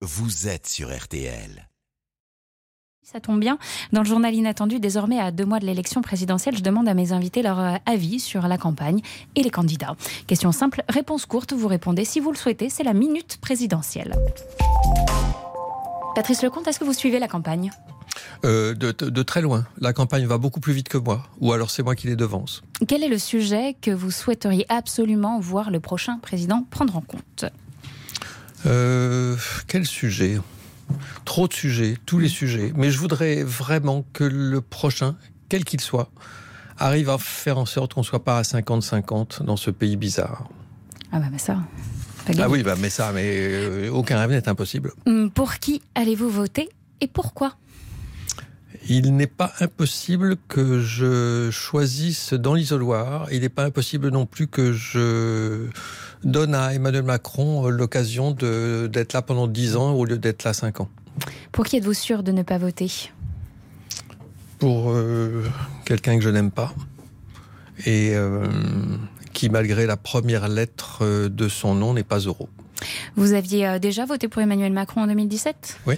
vous êtes sur RTL. Ça tombe bien. Dans le journal inattendu, désormais à deux mois de l'élection présidentielle, je demande à mes invités leur euh, avis sur la campagne et les candidats. Question simple, réponse courte, vous répondez si vous le souhaitez, c'est la minute présidentielle. Patrice Lecomte, est-ce que vous suivez la campagne? Euh, de, de, très loin. La campagne va beaucoup plus vite que moi, ou alors c'est moi qui les devance. Quel est le sujet que vous souhaiteriez absolument voir le prochain président prendre en compte? Euh, Quel sujet? Trop de sujets, tous les sujets. Mais je voudrais vraiment que le prochain, quel qu'il soit, arrive à faire en sorte qu'on ne soit pas à 50-50 dans ce pays bizarre. Ah bah, mais ça. Ah oui, bah mais ça, mais euh, aucun rêve n'est impossible. Hum, pour qui allez-vous voter et pourquoi? Il n'est pas impossible que je choisisse dans l'isoloir. Il n'est pas impossible non plus que je donne à Emmanuel Macron l'occasion d'être là pendant 10 ans au lieu d'être là 5 ans. Pour qui êtes-vous sûr de ne pas voter? Pour euh, quelqu'un que je n'aime pas et euh, qui, malgré la première lettre de son nom, n'est pas euro. Vous aviez euh, déjà voté pour Emmanuel Macron en 2017 Oui.